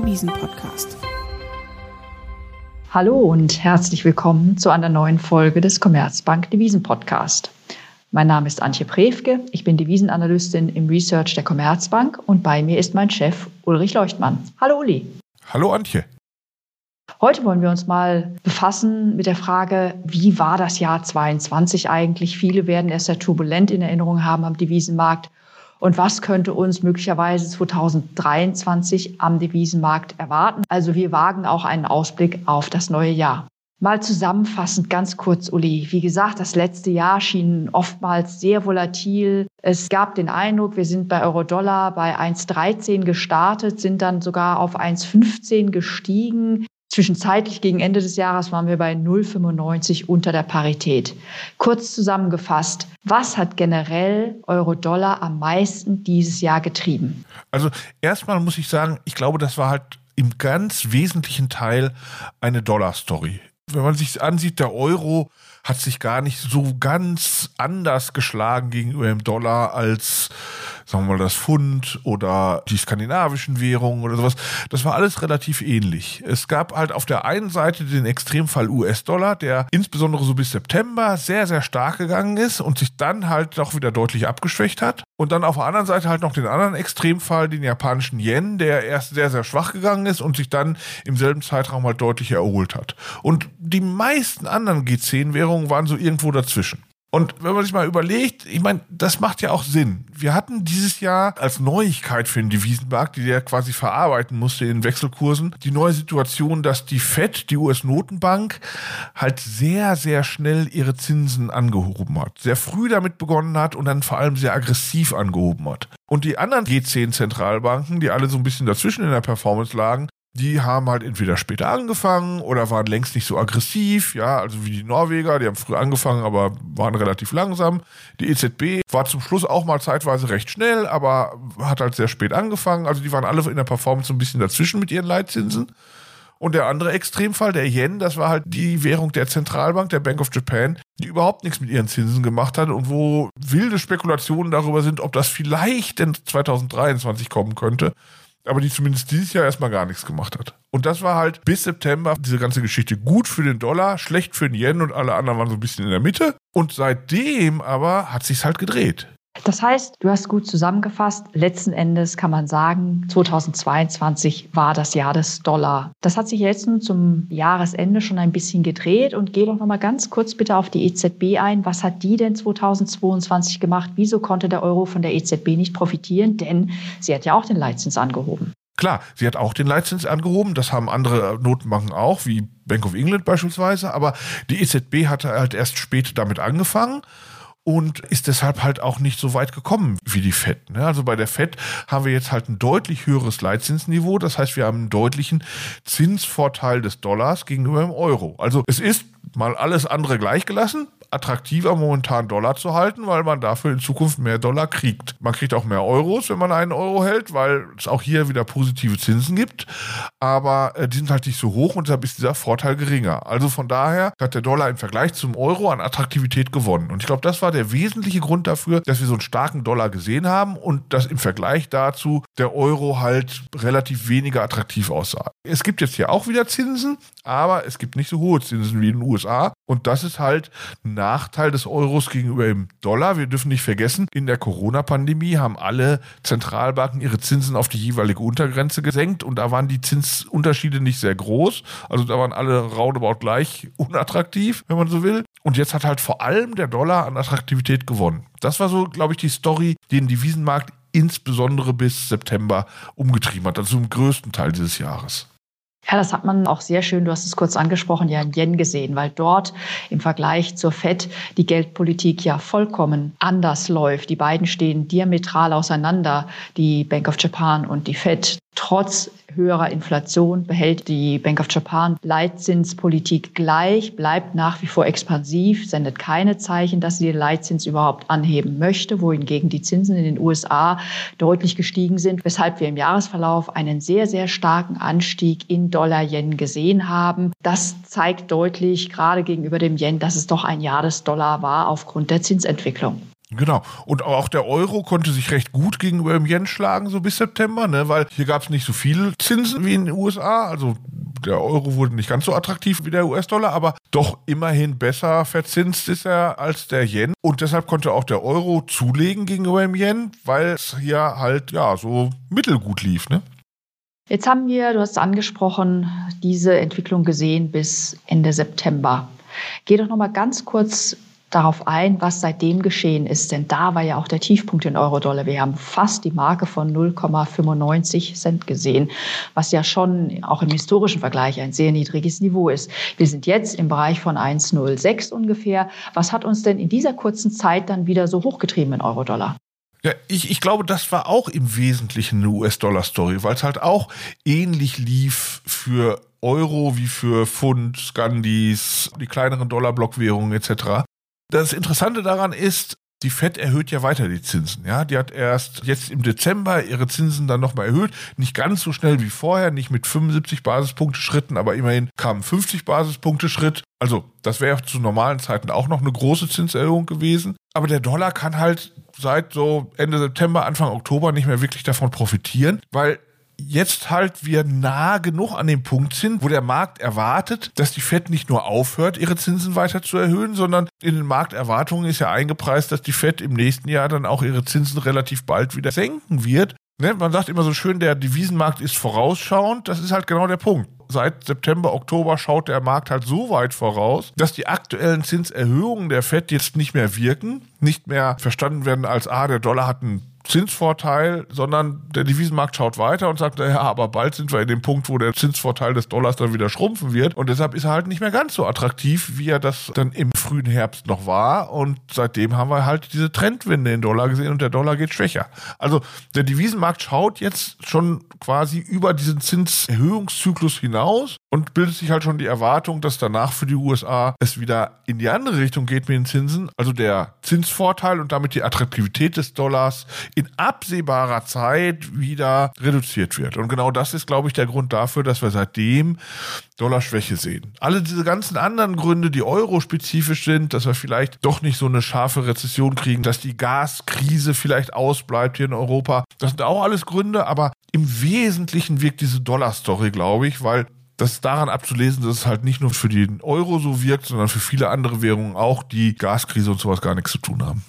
Devisen-Podcast. Hallo und herzlich willkommen zu einer neuen Folge des Commerzbank Devisen Podcast. Mein Name ist Antje Prewke, ich bin Devisenanalystin im Research der Commerzbank und bei mir ist mein Chef Ulrich Leuchtmann. Hallo Uli. Hallo Antje. Heute wollen wir uns mal befassen mit der Frage, wie war das Jahr 22 eigentlich? Viele werden es sehr turbulent in Erinnerung haben am Devisenmarkt und was könnte uns möglicherweise 2023 am Devisenmarkt erwarten. Also wir wagen auch einen Ausblick auf das neue Jahr. Mal zusammenfassend ganz kurz, Uli. Wie gesagt, das letzte Jahr schien oftmals sehr volatil. Es gab den Eindruck, wir sind bei Euro-Dollar bei 1,13 gestartet, sind dann sogar auf 1,15 gestiegen. Zwischenzeitlich gegen Ende des Jahres waren wir bei 0,95 unter der Parität. Kurz zusammengefasst, was hat generell Euro-Dollar am meisten dieses Jahr getrieben? Also erstmal muss ich sagen, ich glaube, das war halt im ganz wesentlichen Teil eine Dollar-Story. Wenn man sich ansieht, der Euro hat sich gar nicht so ganz anders geschlagen gegenüber dem Dollar als sagen wir mal, das Pfund oder die skandinavischen Währungen oder sowas. Das war alles relativ ähnlich. Es gab halt auf der einen Seite den Extremfall US-Dollar, der insbesondere so bis September sehr, sehr stark gegangen ist und sich dann halt auch wieder deutlich abgeschwächt hat. Und dann auf der anderen Seite halt noch den anderen Extremfall, den japanischen Yen, der erst sehr, sehr schwach gegangen ist und sich dann im selben Zeitraum halt deutlich erholt hat. Und die meisten anderen G10-Währungen waren so irgendwo dazwischen. Und wenn man sich mal überlegt, ich meine, das macht ja auch Sinn. Wir hatten dieses Jahr als Neuigkeit für den Devisenmarkt, die der quasi verarbeiten musste in Wechselkursen, die neue Situation, dass die Fed, die US-Notenbank, halt sehr, sehr schnell ihre Zinsen angehoben hat. Sehr früh damit begonnen hat und dann vor allem sehr aggressiv angehoben hat. Und die anderen G10-Zentralbanken, die alle so ein bisschen dazwischen in der Performance lagen, die haben halt entweder später angefangen oder waren längst nicht so aggressiv, ja, also wie die Norweger, die haben früh angefangen, aber waren relativ langsam. Die EZB war zum Schluss auch mal zeitweise recht schnell, aber hat halt sehr spät angefangen. Also die waren alle in der Performance ein bisschen dazwischen mit ihren Leitzinsen. Und der andere Extremfall, der Yen, das war halt die Währung der Zentralbank, der Bank of Japan, die überhaupt nichts mit ihren Zinsen gemacht hat und wo wilde Spekulationen darüber sind, ob das vielleicht denn 2023 kommen könnte aber die zumindest dieses Jahr erstmal gar nichts gemacht hat. Und das war halt bis September diese ganze Geschichte gut für den Dollar, schlecht für den Yen und alle anderen waren so ein bisschen in der Mitte. Und seitdem aber hat sich's halt gedreht. Das heißt, du hast gut zusammengefasst. Letzten Endes kann man sagen, 2022 war das Jahr des Dollar. Das hat sich jetzt nun zum Jahresende schon ein bisschen gedreht und geh doch noch mal ganz kurz bitte auf die EZB ein. Was hat die denn 2022 gemacht? Wieso konnte der Euro von der EZB nicht profitieren? Denn sie hat ja auch den Leitzins angehoben. Klar, sie hat auch den Leitzins angehoben. Das haben andere Notenbanken auch, wie Bank of England beispielsweise. Aber die EZB hatte halt erst spät damit angefangen und ist deshalb halt auch nicht so weit gekommen wie die FED. Ne? Also bei der FED haben wir jetzt halt ein deutlich höheres Leitzinsniveau. Das heißt, wir haben einen deutlichen Zinsvorteil des Dollars gegenüber dem Euro. Also es ist mal alles andere gleichgelassen, attraktiver momentan Dollar zu halten, weil man dafür in Zukunft mehr Dollar kriegt. Man kriegt auch mehr Euros, wenn man einen Euro hält, weil es auch hier wieder positive Zinsen gibt. Aber äh, die sind halt nicht so hoch und deshalb ist dieser Vorteil geringer. Also von daher hat der Dollar im Vergleich zum Euro an Attraktivität gewonnen. Und ich glaube, das war der wesentliche Grund dafür, dass wir so einen starken Dollar gesehen haben und dass im Vergleich dazu der Euro halt relativ weniger attraktiv aussah. Es gibt jetzt hier auch wieder Zinsen, aber es gibt nicht so hohe Zinsen wie in den USA. Und das ist halt ein Nachteil des Euros gegenüber dem Dollar. Wir dürfen nicht vergessen, in der Corona-Pandemie haben alle Zentralbanken ihre Zinsen auf die jeweilige Untergrenze gesenkt und da waren die Zinsunterschiede nicht sehr groß. Also da waren alle roundabout gleich unattraktiv, wenn man so will. Und jetzt hat halt vor allem der Dollar an Attraktivität gewonnen. Das war so, glaube ich, die Story, die den Devisenmarkt insbesondere bis September umgetrieben hat, also im größten Teil dieses Jahres. Ja, das hat man auch sehr schön, du hast es kurz angesprochen, ja in Yen gesehen, weil dort im Vergleich zur FED die Geldpolitik ja vollkommen anders läuft. Die beiden stehen diametral auseinander, die Bank of Japan und die FED. Trotz höherer Inflation behält die Bank of Japan Leitzinspolitik gleich, bleibt nach wie vor expansiv, sendet keine Zeichen, dass sie den Leitzins überhaupt anheben möchte, wohingegen die Zinsen in den USA deutlich gestiegen sind, weshalb wir im Jahresverlauf einen sehr, sehr starken Anstieg in Dollar-Yen gesehen haben. Das zeigt deutlich, gerade gegenüber dem Yen, dass es doch ein Jahr des Dollar war aufgrund der Zinsentwicklung. Genau. Und auch der Euro konnte sich recht gut gegenüber dem Yen schlagen, so bis September, ne? weil hier gab es nicht so viele Zinsen wie in den USA. Also der Euro wurde nicht ganz so attraktiv wie der US-Dollar, aber doch immerhin besser verzinst ist er als der Yen. Und deshalb konnte auch der Euro zulegen gegenüber dem Yen, weil es hier halt ja so mittelgut lief. Ne? Jetzt haben wir, du hast es angesprochen, diese Entwicklung gesehen bis Ende September. Geh doch noch mal ganz kurz darauf ein, was seitdem geschehen ist. Denn da war ja auch der Tiefpunkt in Euro-Dollar. Wir haben fast die Marke von 0,95 Cent gesehen, was ja schon auch im historischen Vergleich ein sehr niedriges Niveau ist. Wir sind jetzt im Bereich von 1,06 ungefähr. Was hat uns denn in dieser kurzen Zeit dann wieder so hochgetrieben in Euro-Dollar? Ja, ich, ich glaube, das war auch im Wesentlichen eine US-Dollar-Story, weil es halt auch ähnlich lief für Euro wie für Pfund, Scandis, die kleineren Dollar-Blockwährungen etc. Das Interessante daran ist, die Fed erhöht ja weiter die Zinsen. Ja, die hat erst jetzt im Dezember ihre Zinsen dann nochmal erhöht. Nicht ganz so schnell wie vorher, nicht mit 75 Basispunkte Schritten, aber immerhin kamen 50 Basispunkte Schritt. Also, das wäre zu normalen Zeiten auch noch eine große Zinserhöhung gewesen. Aber der Dollar kann halt seit so Ende September, Anfang Oktober nicht mehr wirklich davon profitieren, weil jetzt halt wir nah genug an dem Punkt sind, wo der Markt erwartet, dass die Fed nicht nur aufhört, ihre Zinsen weiter zu erhöhen, sondern in den Markterwartungen ist ja eingepreist, dass die Fed im nächsten Jahr dann auch ihre Zinsen relativ bald wieder senken wird. Ne? Man sagt immer so schön, der Devisenmarkt ist vorausschauend. Das ist halt genau der Punkt. Seit September, Oktober schaut der Markt halt so weit voraus, dass die aktuellen Zinserhöhungen der Fed jetzt nicht mehr wirken, nicht mehr verstanden werden als, ah, der Dollar hat einen Zinsvorteil, sondern der Devisenmarkt schaut weiter und sagt, ja, aber bald sind wir in dem Punkt, wo der Zinsvorteil des Dollars dann wieder schrumpfen wird. Und deshalb ist er halt nicht mehr ganz so attraktiv, wie er das dann im frühen Herbst noch war. Und seitdem haben wir halt diese Trendwende in Dollar gesehen und der Dollar geht schwächer. Also der Devisenmarkt schaut jetzt schon quasi über diesen Zinserhöhungszyklus hinaus und bildet sich halt schon die Erwartung, dass danach für die USA es wieder in die andere Richtung geht mit den Zinsen. Also der Zinsvorteil und damit die Attraktivität des Dollars in absehbarer Zeit wieder reduziert wird. Und genau das ist, glaube ich, der Grund dafür, dass wir seitdem Dollarschwäche sehen. Alle diese ganzen anderen Gründe, die eurospezifisch sind, dass wir vielleicht doch nicht so eine scharfe Rezession kriegen, dass die Gaskrise vielleicht ausbleibt hier in Europa, das sind auch alles Gründe, aber im Wesentlichen wirkt diese Dollar-Story, glaube ich, weil das daran abzulesen, dass es halt nicht nur für den Euro so wirkt, sondern für viele andere Währungen auch, die Gaskrise und sowas gar nichts zu tun haben.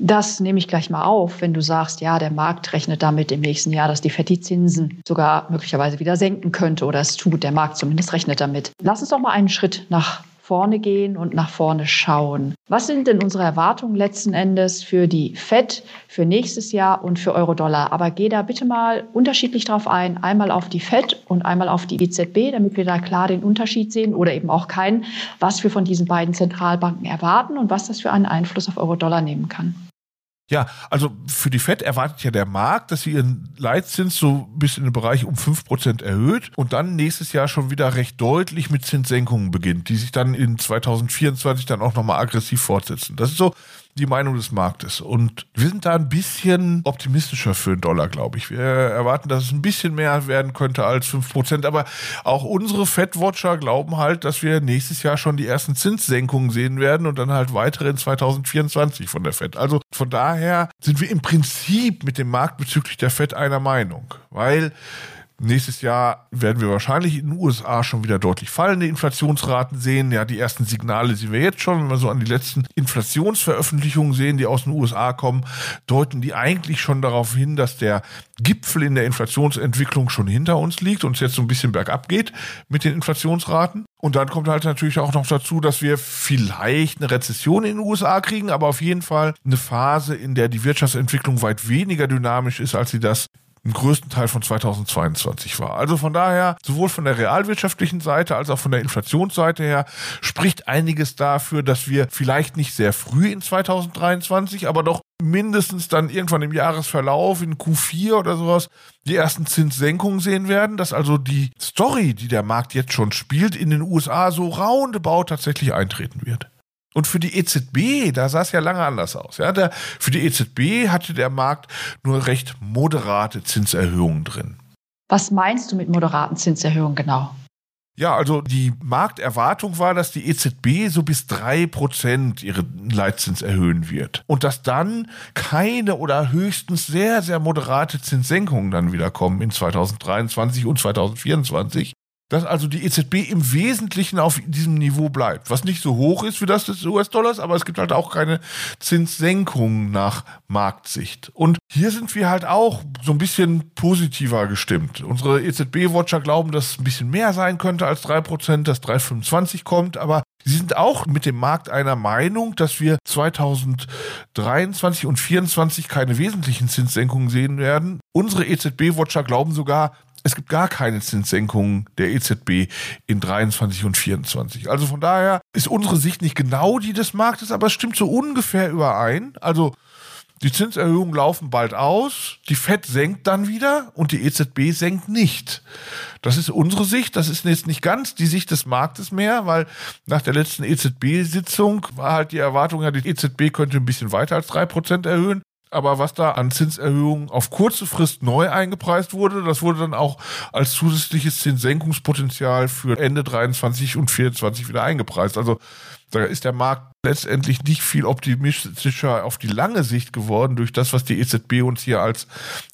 Das nehme ich gleich mal auf, wenn du sagst, ja, der Markt rechnet damit im nächsten Jahr, dass die FED die Zinsen sogar möglicherweise wieder senken könnte oder es tut. Der Markt zumindest rechnet damit. Lass uns doch mal einen Schritt nach vorne gehen und nach vorne schauen. Was sind denn unsere Erwartungen letzten Endes für die FED, für nächstes Jahr und für Euro-Dollar? Aber geh da bitte mal unterschiedlich drauf ein. Einmal auf die FED und einmal auf die EZB, damit wir da klar den Unterschied sehen oder eben auch keinen, was wir von diesen beiden Zentralbanken erwarten und was das für einen Einfluss auf Euro-Dollar nehmen kann. Ja, also für die FED erwartet ja der Markt, dass sie ihren Leitzins so bis in den Bereich um fünf Prozent erhöht und dann nächstes Jahr schon wieder recht deutlich mit Zinssenkungen beginnt, die sich dann in 2024 dann auch nochmal aggressiv fortsetzen. Das ist so die Meinung des Marktes. Und wir sind da ein bisschen optimistischer für den Dollar, glaube ich. Wir erwarten, dass es ein bisschen mehr werden könnte als 5%. Aber auch unsere Fed-Watcher glauben halt, dass wir nächstes Jahr schon die ersten Zinssenkungen sehen werden und dann halt weitere in 2024 von der Fed. Also von daher sind wir im Prinzip mit dem Markt bezüglich der Fed einer Meinung. Weil Nächstes Jahr werden wir wahrscheinlich in den USA schon wieder deutlich fallende Inflationsraten sehen. Ja, die ersten Signale sehen wir jetzt schon, wenn wir so an die letzten Inflationsveröffentlichungen sehen, die aus den USA kommen, deuten die eigentlich schon darauf hin, dass der Gipfel in der Inflationsentwicklung schon hinter uns liegt und es jetzt so ein bisschen bergab geht mit den Inflationsraten. Und dann kommt halt natürlich auch noch dazu, dass wir vielleicht eine Rezession in den USA kriegen, aber auf jeden Fall eine Phase, in der die Wirtschaftsentwicklung weit weniger dynamisch ist, als sie das im größten Teil von 2022 war. Also von daher, sowohl von der realwirtschaftlichen Seite als auch von der Inflationsseite her, spricht einiges dafür, dass wir vielleicht nicht sehr früh in 2023, aber doch mindestens dann irgendwann im Jahresverlauf in Q4 oder sowas die ersten Zinssenkungen sehen werden, dass also die Story, die der Markt jetzt schon spielt, in den USA so roundabout tatsächlich eintreten wird. Und für die EZB, da sah es ja lange anders aus. Ja, der, für die EZB hatte der Markt nur recht moderate Zinserhöhungen drin. Was meinst du mit moderaten Zinserhöhungen genau? Ja, also die Markterwartung war, dass die EZB so bis drei Prozent ihren Leitzins erhöhen wird. Und dass dann keine oder höchstens sehr, sehr moderate Zinssenkungen dann wieder kommen in 2023 und 2024 dass also die EZB im Wesentlichen auf diesem Niveau bleibt, was nicht so hoch ist wie das des US-Dollars, aber es gibt halt auch keine Zinssenkungen nach Marktsicht. Und hier sind wir halt auch so ein bisschen positiver gestimmt. Unsere EZB-Watcher glauben, dass es ein bisschen mehr sein könnte als 3%, dass 3,25 kommt, aber Sie sind auch mit dem Markt einer Meinung, dass wir 2023 und 2024 keine wesentlichen Zinssenkungen sehen werden. Unsere EZB-Watcher glauben sogar, es gibt gar keine Zinssenkungen der EZB in 23 und 24. Also von daher ist unsere Sicht nicht genau die des Marktes, aber es stimmt so ungefähr überein. Also die Zinserhöhungen laufen bald aus, die Fed senkt dann wieder und die EZB senkt nicht. Das ist unsere Sicht, das ist jetzt nicht ganz die Sicht des Marktes mehr, weil nach der letzten EZB-Sitzung war halt die Erwartung, ja, die EZB könnte ein bisschen weiter als drei Prozent erhöhen. Aber was da an Zinserhöhungen auf kurze Frist neu eingepreist wurde, das wurde dann auch als zusätzliches Zinssenkungspotenzial für Ende 23 und 24 wieder eingepreist. Also da ist der Markt letztendlich nicht viel optimistischer auf die lange Sicht geworden durch das, was die EZB uns hier als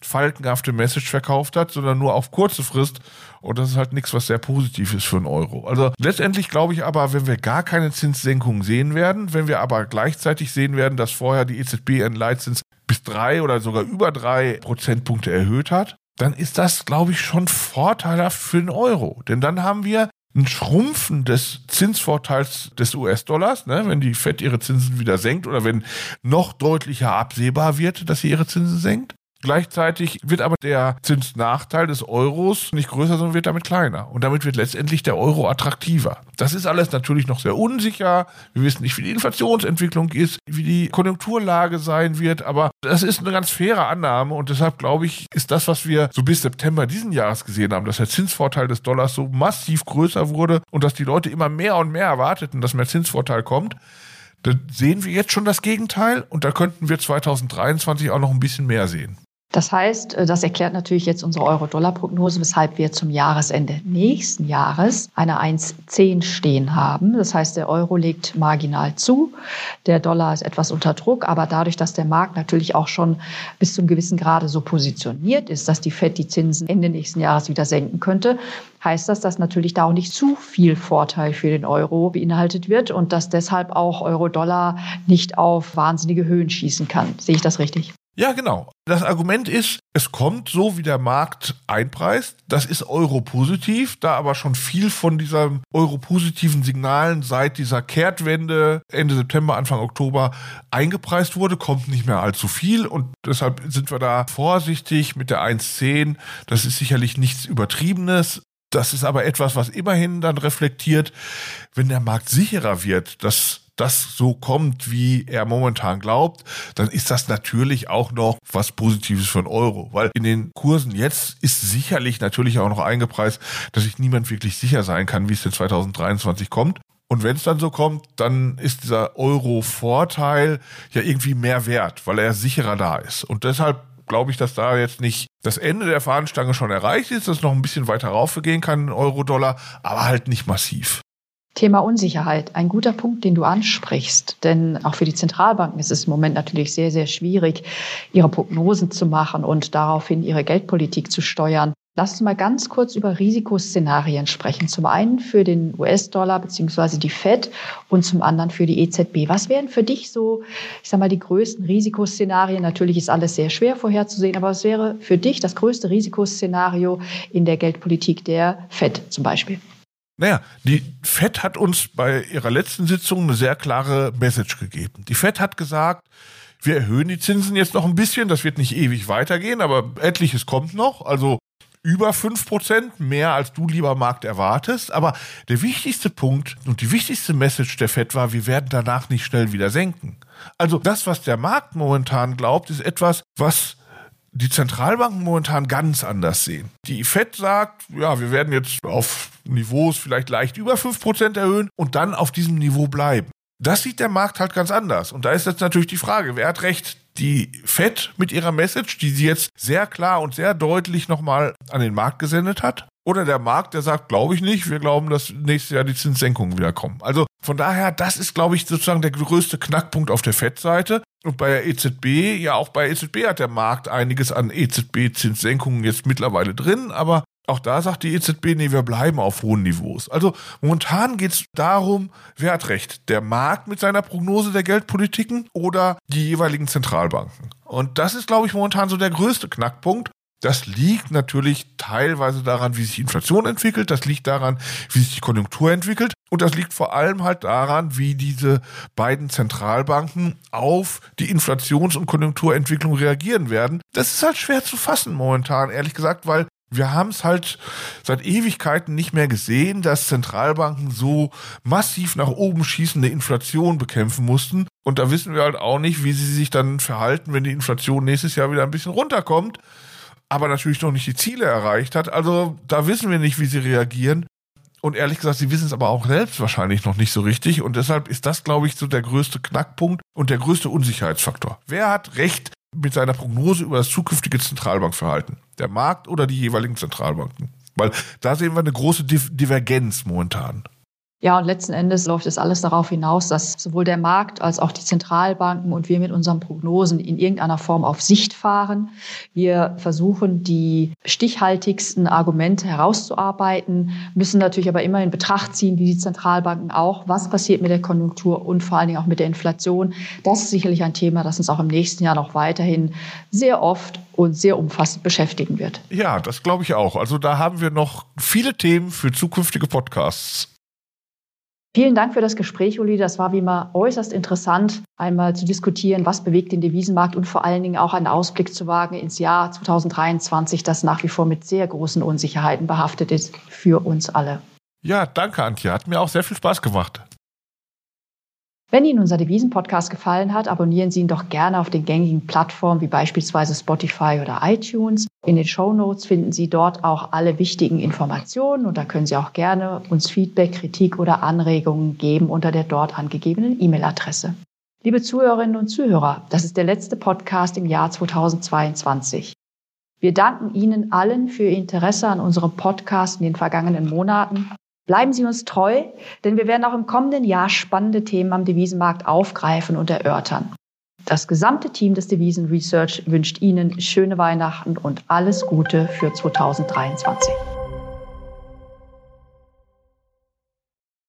falkenhafte Message verkauft hat, sondern nur auf kurze Frist. Und das ist halt nichts, was sehr positiv ist für einen Euro. Also letztendlich glaube ich aber, wenn wir gar keine Zinssenkungen sehen werden, wenn wir aber gleichzeitig sehen werden, dass vorher die EZB einen Leitzins bis drei oder sogar über drei Prozentpunkte erhöht hat, dann ist das, glaube ich, schon vorteilhaft für den Euro. Denn dann haben wir ein Schrumpfen des Zinsvorteils des US-Dollars, ne, wenn die Fed ihre Zinsen wieder senkt oder wenn noch deutlicher absehbar wird, dass sie ihre Zinsen senkt. Gleichzeitig wird aber der Zinsnachteil des Euros nicht größer, sondern wird damit kleiner. Und damit wird letztendlich der Euro attraktiver. Das ist alles natürlich noch sehr unsicher. Wir wissen nicht, wie die Inflationsentwicklung ist, wie die Konjunkturlage sein wird. Aber das ist eine ganz faire Annahme. Und deshalb glaube ich, ist das, was wir so bis September diesen Jahres gesehen haben, dass der Zinsvorteil des Dollars so massiv größer wurde und dass die Leute immer mehr und mehr erwarteten, dass mehr Zinsvorteil kommt, dann sehen wir jetzt schon das Gegenteil und da könnten wir 2023 auch noch ein bisschen mehr sehen. Das heißt, äh, das erklärt natürlich jetzt unsere Euro-Dollar-Prognose, weshalb wir zum Jahresende nächsten Jahres eine 1,10 stehen haben. Das heißt, der Euro legt marginal zu, der Dollar ist etwas unter Druck, aber dadurch, dass der Markt natürlich auch schon bis zu einem gewissen Grade so positioniert ist, dass die Fed die Zinsen Ende nächsten Jahres wieder senken könnte, heißt das, dass natürlich da auch nicht zu viel Vorteil für den Euro beinhaltet wird und dass deshalb auch Euro-Dollar nicht auf wahnsinnige Höhen schießen kann. Sehe ich das richtig? Ja, genau. Das Argument ist, es kommt so, wie der Markt einpreist. Das ist europositiv, da aber schon viel von diesen europositiven Signalen seit dieser Kehrtwende Ende September, Anfang Oktober eingepreist wurde, kommt nicht mehr allzu viel und deshalb sind wir da vorsichtig mit der 1.10. Das ist sicherlich nichts Übertriebenes. Das ist aber etwas, was immerhin dann reflektiert, wenn der Markt sicherer wird, dass das so kommt, wie er momentan glaubt, dann ist das natürlich auch noch was Positives für einen Euro. Weil in den Kursen jetzt ist sicherlich natürlich auch noch eingepreist, dass sich niemand wirklich sicher sein kann, wie es in 2023 kommt. Und wenn es dann so kommt, dann ist dieser Euro-Vorteil ja irgendwie mehr wert, weil er sicherer da ist. Und deshalb glaube ich, dass da jetzt nicht das Ende der Fahnenstange schon erreicht ist, dass es noch ein bisschen weiter raufgehen kann Euro-Dollar, aber halt nicht massiv. Thema Unsicherheit, ein guter Punkt, den du ansprichst. Denn auch für die Zentralbanken ist es im Moment natürlich sehr, sehr schwierig, ihre Prognosen zu machen und daraufhin ihre Geldpolitik zu steuern. Lass uns mal ganz kurz über Risikoszenarien sprechen. Zum einen für den US-Dollar beziehungsweise die Fed und zum anderen für die EZB. Was wären für dich so, ich sag mal, die größten Risikoszenarien? Natürlich ist alles sehr schwer vorherzusehen, aber was wäre für dich das größte Risikoszenario in der Geldpolitik der Fed zum Beispiel? Naja, die FED hat uns bei ihrer letzten Sitzung eine sehr klare Message gegeben. Die FED hat gesagt, wir erhöhen die Zinsen jetzt noch ein bisschen, das wird nicht ewig weitergehen, aber etliches kommt noch, also über fünf Prozent, mehr als du lieber Markt erwartest. Aber der wichtigste Punkt und die wichtigste Message der FED war, wir werden danach nicht schnell wieder senken. Also das, was der Markt momentan glaubt, ist etwas, was die Zentralbanken momentan ganz anders sehen. Die Fed sagt, ja, wir werden jetzt auf Niveaus vielleicht leicht über 5% erhöhen und dann auf diesem Niveau bleiben. Das sieht der Markt halt ganz anders. Und da ist jetzt natürlich die Frage, wer hat recht? Die Fed mit ihrer Message, die sie jetzt sehr klar und sehr deutlich nochmal an den Markt gesendet hat? Oder der Markt, der sagt, glaube ich nicht, wir glauben, dass nächstes Jahr die Zinssenkungen wieder kommen. Also von daher, das ist, glaube ich, sozusagen der größte Knackpunkt auf der FED-Seite. Und bei der EZB, ja, auch bei EZB hat der Markt einiges an EZB-Zinssenkungen jetzt mittlerweile drin, aber auch da sagt die EZB, nee, wir bleiben auf hohen Niveaus. Also momentan geht es darum, wer hat recht? Der Markt mit seiner Prognose der Geldpolitiken oder die jeweiligen Zentralbanken? Und das ist, glaube ich, momentan so der größte Knackpunkt. Das liegt natürlich teilweise daran, wie sich die Inflation entwickelt. Das liegt daran, wie sich die Konjunktur entwickelt. Und das liegt vor allem halt daran, wie diese beiden Zentralbanken auf die Inflations- und Konjunkturentwicklung reagieren werden. Das ist halt schwer zu fassen momentan, ehrlich gesagt, weil wir haben es halt seit Ewigkeiten nicht mehr gesehen, dass Zentralbanken so massiv nach oben schießende Inflation bekämpfen mussten. Und da wissen wir halt auch nicht, wie sie sich dann verhalten, wenn die Inflation nächstes Jahr wieder ein bisschen runterkommt, aber natürlich noch nicht die Ziele erreicht hat. Also da wissen wir nicht, wie sie reagieren. Und ehrlich gesagt, sie wissen es aber auch selbst wahrscheinlich noch nicht so richtig. Und deshalb ist das, glaube ich, so der größte Knackpunkt und der größte Unsicherheitsfaktor. Wer hat Recht mit seiner Prognose über das zukünftige Zentralbankverhalten? Der Markt oder die jeweiligen Zentralbanken? Weil da sehen wir eine große Divergenz momentan. Ja, und letzten Endes läuft es alles darauf hinaus, dass sowohl der Markt als auch die Zentralbanken und wir mit unseren Prognosen in irgendeiner Form auf Sicht fahren. Wir versuchen, die stichhaltigsten Argumente herauszuarbeiten, müssen natürlich aber immer in Betracht ziehen, wie die Zentralbanken auch, was passiert mit der Konjunktur und vor allen Dingen auch mit der Inflation. Das ist sicherlich ein Thema, das uns auch im nächsten Jahr noch weiterhin sehr oft und sehr umfassend beschäftigen wird. Ja, das glaube ich auch. Also da haben wir noch viele Themen für zukünftige Podcasts. Vielen Dank für das Gespräch, Uli. Das war wie immer äußerst interessant, einmal zu diskutieren, was bewegt den Devisenmarkt und vor allen Dingen auch einen Ausblick zu wagen ins Jahr 2023, das nach wie vor mit sehr großen Unsicherheiten behaftet ist für uns alle. Ja, danke, Antje. Hat mir auch sehr viel Spaß gemacht. Wenn Ihnen unser Devisen-Podcast gefallen hat, abonnieren Sie ihn doch gerne auf den gängigen Plattformen wie beispielsweise Spotify oder iTunes. In den Show Notes finden Sie dort auch alle wichtigen Informationen und da können Sie auch gerne uns Feedback, Kritik oder Anregungen geben unter der dort angegebenen E-Mail-Adresse. Liebe Zuhörerinnen und Zuhörer, das ist der letzte Podcast im Jahr 2022. Wir danken Ihnen allen für Ihr Interesse an unserem Podcast in den vergangenen Monaten Bleiben Sie uns treu, denn wir werden auch im kommenden Jahr spannende Themen am Devisenmarkt aufgreifen und erörtern. Das gesamte Team des Devisen Research wünscht Ihnen schöne Weihnachten und alles Gute für 2023.